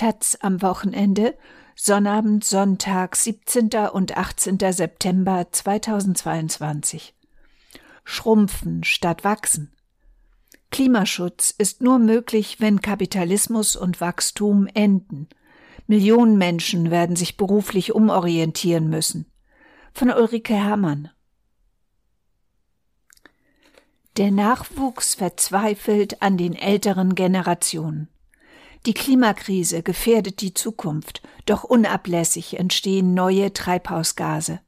Taz am Wochenende, Sonnabend, Sonntag, 17. und 18. September 2022. Schrumpfen statt wachsen. Klimaschutz ist nur möglich, wenn Kapitalismus und Wachstum enden. Millionen Menschen werden sich beruflich umorientieren müssen. Von Ulrike Herrmann. Der Nachwuchs verzweifelt an den älteren Generationen. Die Klimakrise gefährdet die Zukunft, doch unablässig entstehen neue Treibhausgase.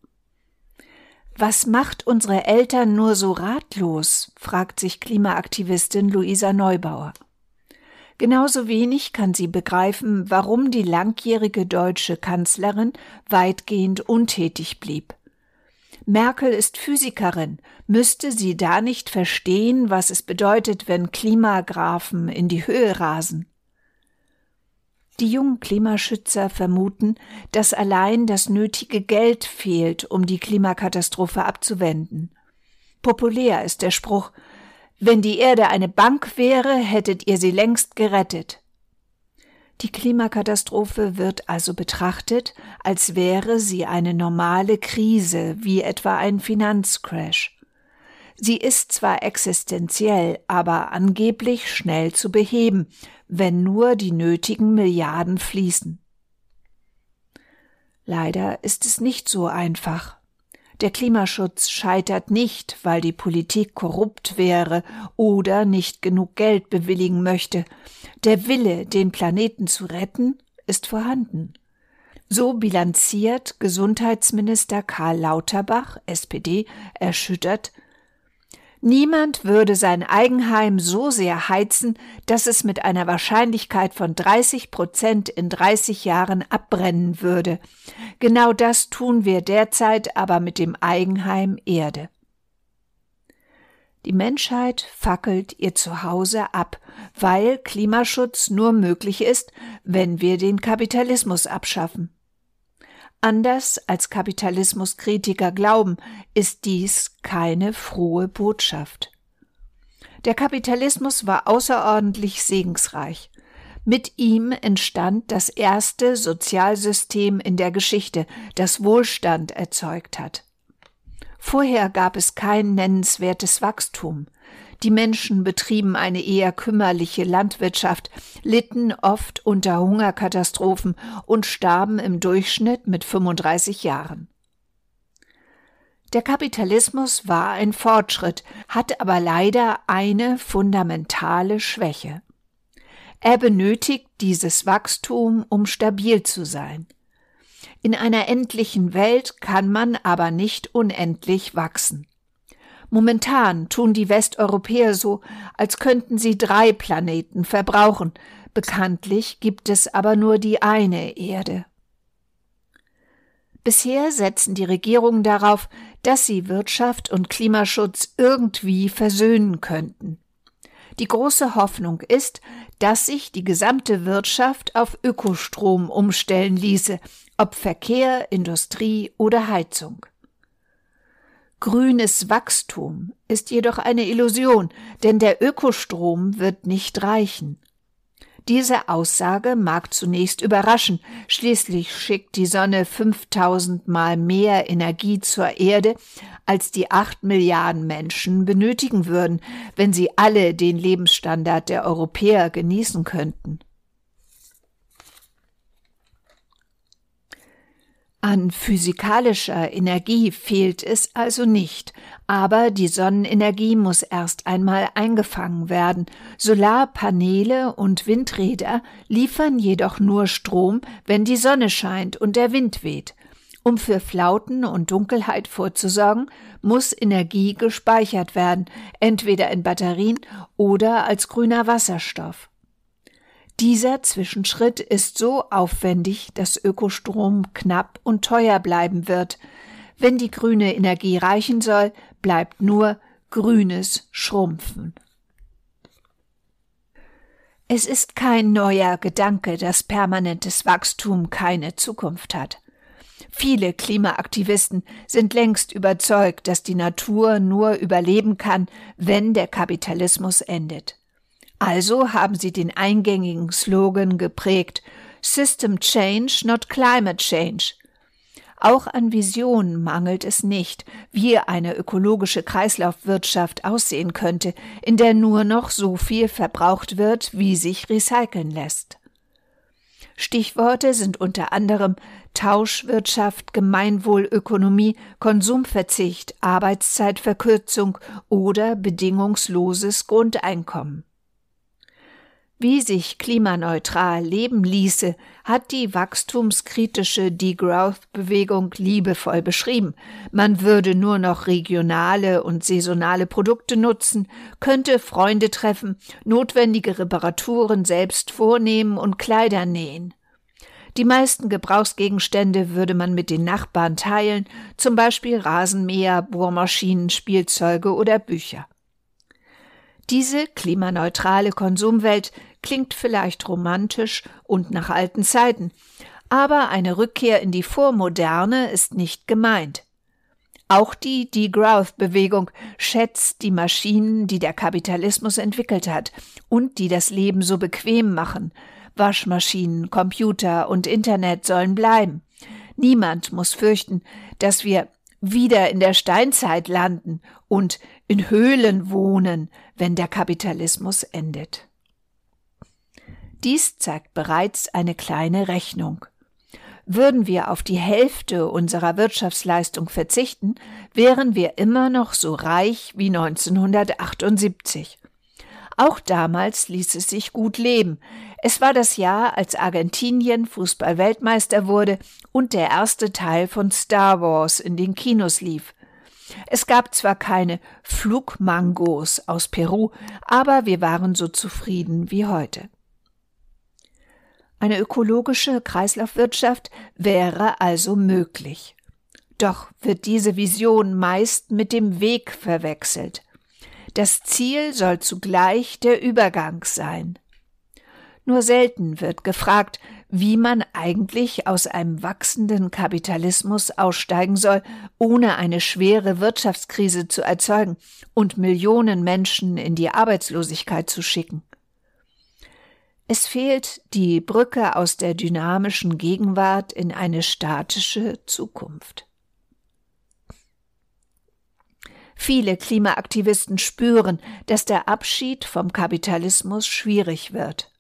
Was macht unsere Eltern nur so ratlos? fragt sich Klimaaktivistin Luisa Neubauer. Genauso wenig kann sie begreifen, warum die langjährige deutsche Kanzlerin weitgehend untätig blieb. Merkel ist Physikerin, müsste sie da nicht verstehen, was es bedeutet, wenn Klimagrafen in die Höhe rasen? Die jungen Klimaschützer vermuten, dass allein das nötige Geld fehlt, um die Klimakatastrophe abzuwenden. Populär ist der Spruch Wenn die Erde eine Bank wäre, hättet ihr sie längst gerettet. Die Klimakatastrophe wird also betrachtet, als wäre sie eine normale Krise, wie etwa ein Finanzcrash. Sie ist zwar existenziell, aber angeblich schnell zu beheben, wenn nur die nötigen Milliarden fließen. Leider ist es nicht so einfach. Der Klimaschutz scheitert nicht, weil die Politik korrupt wäre oder nicht genug Geld bewilligen möchte. Der Wille, den Planeten zu retten, ist vorhanden. So bilanziert Gesundheitsminister Karl Lauterbach, SPD, erschüttert, Niemand würde sein Eigenheim so sehr heizen, dass es mit einer Wahrscheinlichkeit von 30 Prozent in 30 Jahren abbrennen würde. Genau das tun wir derzeit aber mit dem Eigenheim Erde. Die Menschheit fackelt ihr Zuhause ab, weil Klimaschutz nur möglich ist, wenn wir den Kapitalismus abschaffen. Anders als Kapitalismuskritiker glauben, ist dies keine frohe Botschaft. Der Kapitalismus war außerordentlich segensreich. Mit ihm entstand das erste Sozialsystem in der Geschichte, das Wohlstand erzeugt hat. Vorher gab es kein nennenswertes Wachstum. Die Menschen betrieben eine eher kümmerliche Landwirtschaft, litten oft unter Hungerkatastrophen und starben im Durchschnitt mit 35 Jahren. Der Kapitalismus war ein Fortschritt, hat aber leider eine fundamentale Schwäche. Er benötigt dieses Wachstum, um stabil zu sein. In einer endlichen Welt kann man aber nicht unendlich wachsen. Momentan tun die Westeuropäer so, als könnten sie drei Planeten verbrauchen. Bekanntlich gibt es aber nur die eine Erde. Bisher setzen die Regierungen darauf, dass sie Wirtschaft und Klimaschutz irgendwie versöhnen könnten. Die große Hoffnung ist, dass sich die gesamte Wirtschaft auf Ökostrom umstellen ließe, ob Verkehr, Industrie oder Heizung. Grünes Wachstum ist jedoch eine Illusion, denn der Ökostrom wird nicht reichen. Diese Aussage mag zunächst überraschen, schließlich schickt die Sonne 5000 Mal mehr Energie zur Erde, als die acht Milliarden Menschen benötigen würden, wenn sie alle den Lebensstandard der Europäer genießen könnten. An physikalischer Energie fehlt es also nicht, aber die Sonnenenergie muss erst einmal eingefangen werden. Solarpaneele und Windräder liefern jedoch nur Strom, wenn die Sonne scheint und der Wind weht. Um für Flauten und Dunkelheit vorzusorgen, muss Energie gespeichert werden, entweder in Batterien oder als grüner Wasserstoff. Dieser Zwischenschritt ist so aufwendig, dass Ökostrom knapp und teuer bleiben wird. Wenn die grüne Energie reichen soll, bleibt nur grünes Schrumpfen. Es ist kein neuer Gedanke, dass permanentes Wachstum keine Zukunft hat. Viele Klimaaktivisten sind längst überzeugt, dass die Natur nur überleben kann, wenn der Kapitalismus endet. Also haben sie den eingängigen Slogan geprägt System Change, not Climate Change. Auch an Visionen mangelt es nicht, wie eine ökologische Kreislaufwirtschaft aussehen könnte, in der nur noch so viel verbraucht wird, wie sich recyceln lässt. Stichworte sind unter anderem Tauschwirtschaft, Gemeinwohlökonomie, Konsumverzicht, Arbeitszeitverkürzung oder bedingungsloses Grundeinkommen. Wie sich klimaneutral leben ließe, hat die wachstumskritische Degrowth-Bewegung liebevoll beschrieben. Man würde nur noch regionale und saisonale Produkte nutzen, könnte Freunde treffen, notwendige Reparaturen selbst vornehmen und Kleider nähen. Die meisten Gebrauchsgegenstände würde man mit den Nachbarn teilen, zum Beispiel Rasenmäher, Bohrmaschinen, Spielzeuge oder Bücher. Diese klimaneutrale Konsumwelt klingt vielleicht romantisch und nach alten Zeiten, aber eine Rückkehr in die Vormoderne ist nicht gemeint. Auch die Degrowth-Bewegung schätzt die Maschinen, die der Kapitalismus entwickelt hat und die das Leben so bequem machen. Waschmaschinen, Computer und Internet sollen bleiben. Niemand muss fürchten, dass wir wieder in der Steinzeit landen und in Höhlen wohnen, wenn der Kapitalismus endet. Dies zeigt bereits eine kleine Rechnung. Würden wir auf die Hälfte unserer Wirtschaftsleistung verzichten, wären wir immer noch so reich wie 1978. Auch damals ließ es sich gut leben. Es war das Jahr, als Argentinien Fußballweltmeister wurde und der erste Teil von Star Wars in den Kinos lief. Es gab zwar keine Flugmangos aus Peru, aber wir waren so zufrieden wie heute. Eine ökologische Kreislaufwirtschaft wäre also möglich. Doch wird diese Vision meist mit dem Weg verwechselt. Das Ziel soll zugleich der Übergang sein. Nur selten wird gefragt, wie man eigentlich aus einem wachsenden Kapitalismus aussteigen soll, ohne eine schwere Wirtschaftskrise zu erzeugen und Millionen Menschen in die Arbeitslosigkeit zu schicken. Es fehlt die Brücke aus der dynamischen Gegenwart in eine statische Zukunft. Viele Klimaaktivisten spüren, dass der Abschied vom Kapitalismus schwierig wird.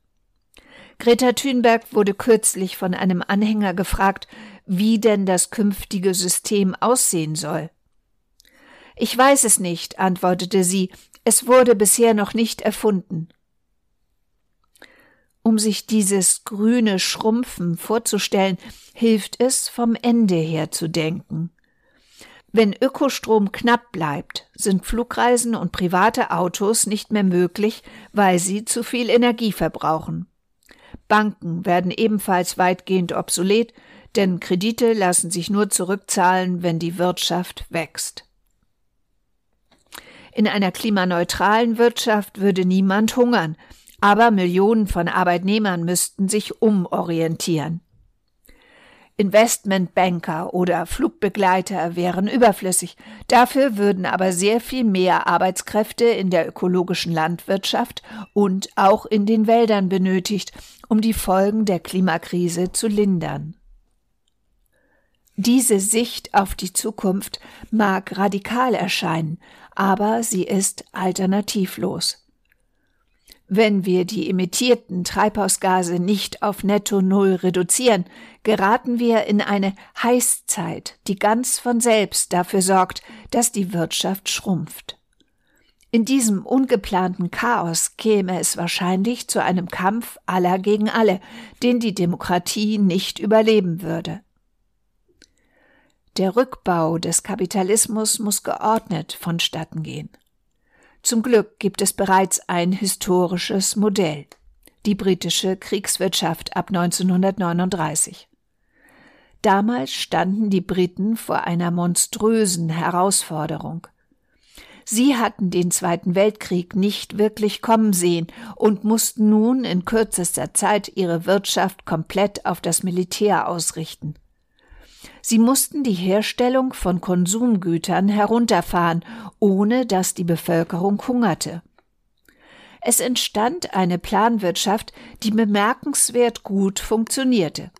Greta Thunberg wurde kürzlich von einem Anhänger gefragt, wie denn das künftige System aussehen soll. Ich weiß es nicht, antwortete sie, es wurde bisher noch nicht erfunden. Um sich dieses grüne Schrumpfen vorzustellen, hilft es, vom Ende her zu denken. Wenn Ökostrom knapp bleibt, sind Flugreisen und private Autos nicht mehr möglich, weil sie zu viel Energie verbrauchen. Banken werden ebenfalls weitgehend obsolet, denn Kredite lassen sich nur zurückzahlen, wenn die Wirtschaft wächst. In einer klimaneutralen Wirtschaft würde niemand hungern, aber Millionen von Arbeitnehmern müssten sich umorientieren. Investmentbanker oder Flugbegleiter wären überflüssig. Dafür würden aber sehr viel mehr Arbeitskräfte in der ökologischen Landwirtschaft und auch in den Wäldern benötigt, um die Folgen der Klimakrise zu lindern. Diese Sicht auf die Zukunft mag radikal erscheinen, aber sie ist alternativlos. Wenn wir die emittierten Treibhausgase nicht auf Netto Null reduzieren, geraten wir in eine Heißzeit, die ganz von selbst dafür sorgt, dass die Wirtschaft schrumpft. In diesem ungeplanten Chaos käme es wahrscheinlich zu einem Kampf aller gegen alle, den die Demokratie nicht überleben würde. Der Rückbau des Kapitalismus muss geordnet vonstatten gehen. Zum Glück gibt es bereits ein historisches Modell, die britische Kriegswirtschaft ab 1939. Damals standen die Briten vor einer monströsen Herausforderung. Sie hatten den Zweiten Weltkrieg nicht wirklich kommen sehen und mussten nun in kürzester Zeit ihre Wirtschaft komplett auf das Militär ausrichten. Sie mussten die Herstellung von Konsumgütern herunterfahren, ohne dass die Bevölkerung hungerte. Es entstand eine Planwirtschaft, die bemerkenswert gut funktionierte.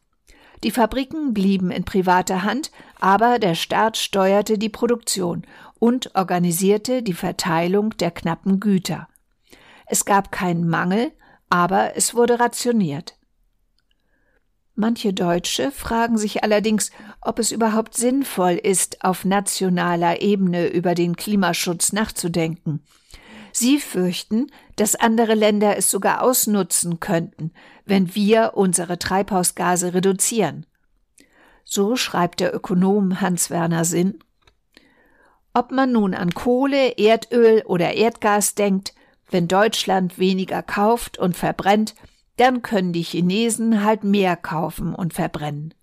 Die Fabriken blieben in privater Hand, aber der Staat steuerte die Produktion und organisierte die Verteilung der knappen Güter. Es gab keinen Mangel, aber es wurde rationiert. Manche Deutsche fragen sich allerdings, ob es überhaupt sinnvoll ist, auf nationaler Ebene über den Klimaschutz nachzudenken. Sie fürchten, dass andere Länder es sogar ausnutzen könnten, wenn wir unsere Treibhausgase reduzieren. So schreibt der Ökonom Hans-Werner Sinn. Ob man nun an Kohle, Erdöl oder Erdgas denkt, wenn Deutschland weniger kauft und verbrennt, dann können die Chinesen halt mehr kaufen und verbrennen.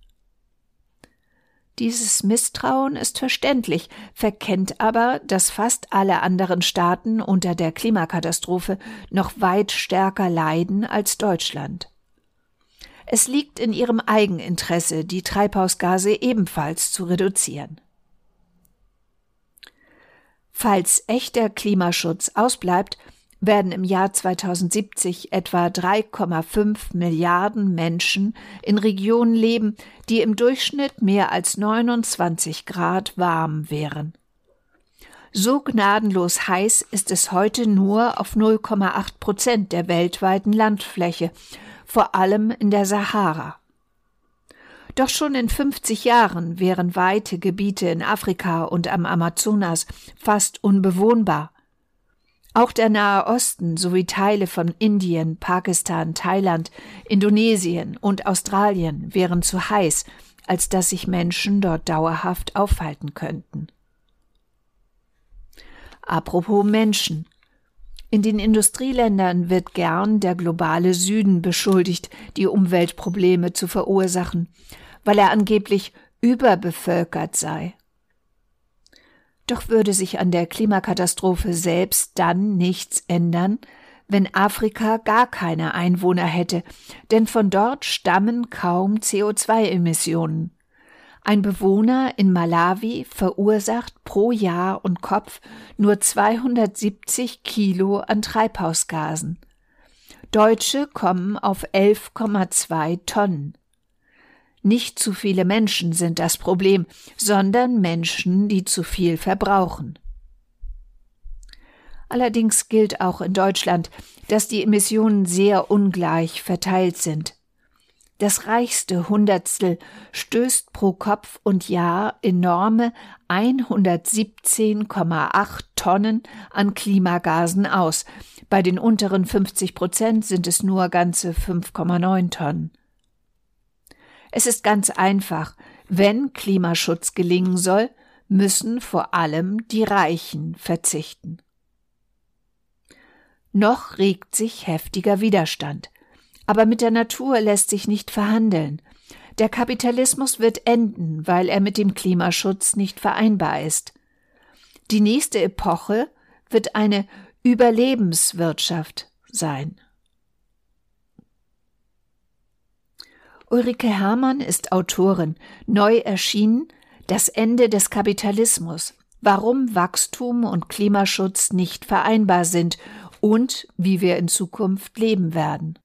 Dieses Misstrauen ist verständlich, verkennt aber, dass fast alle anderen Staaten unter der Klimakatastrophe noch weit stärker leiden als Deutschland. Es liegt in ihrem Eigeninteresse, die Treibhausgase ebenfalls zu reduzieren. Falls echter Klimaschutz ausbleibt, werden im Jahr 2070 etwa 3,5 Milliarden Menschen in Regionen leben, die im Durchschnitt mehr als 29 Grad warm wären. So gnadenlos heiß ist es heute nur auf 0,8 Prozent der weltweiten Landfläche, vor allem in der Sahara. Doch schon in 50 Jahren wären weite Gebiete in Afrika und am Amazonas fast unbewohnbar. Auch der Nahe Osten sowie Teile von Indien, Pakistan, Thailand, Indonesien und Australien wären zu heiß, als dass sich Menschen dort dauerhaft aufhalten könnten. Apropos Menschen. In den Industrieländern wird gern der globale Süden beschuldigt, die Umweltprobleme zu verursachen, weil er angeblich überbevölkert sei. Doch würde sich an der Klimakatastrophe selbst dann nichts ändern, wenn Afrika gar keine Einwohner hätte, denn von dort stammen kaum CO2-Emissionen. Ein Bewohner in Malawi verursacht pro Jahr und Kopf nur 270 Kilo an Treibhausgasen. Deutsche kommen auf 11,2 Tonnen. Nicht zu viele Menschen sind das Problem, sondern Menschen, die zu viel verbrauchen. Allerdings gilt auch in Deutschland, dass die Emissionen sehr ungleich verteilt sind. Das reichste Hundertstel stößt pro Kopf und Jahr enorme 117,8 Tonnen an Klimagasen aus. Bei den unteren 50 Prozent sind es nur ganze 5,9 Tonnen. Es ist ganz einfach. Wenn Klimaschutz gelingen soll, müssen vor allem die Reichen verzichten. Noch regt sich heftiger Widerstand. Aber mit der Natur lässt sich nicht verhandeln. Der Kapitalismus wird enden, weil er mit dem Klimaschutz nicht vereinbar ist. Die nächste Epoche wird eine Überlebenswirtschaft sein. Ulrike Hermann ist Autorin, neu erschienen Das Ende des Kapitalismus, warum Wachstum und Klimaschutz nicht vereinbar sind und wie wir in Zukunft leben werden.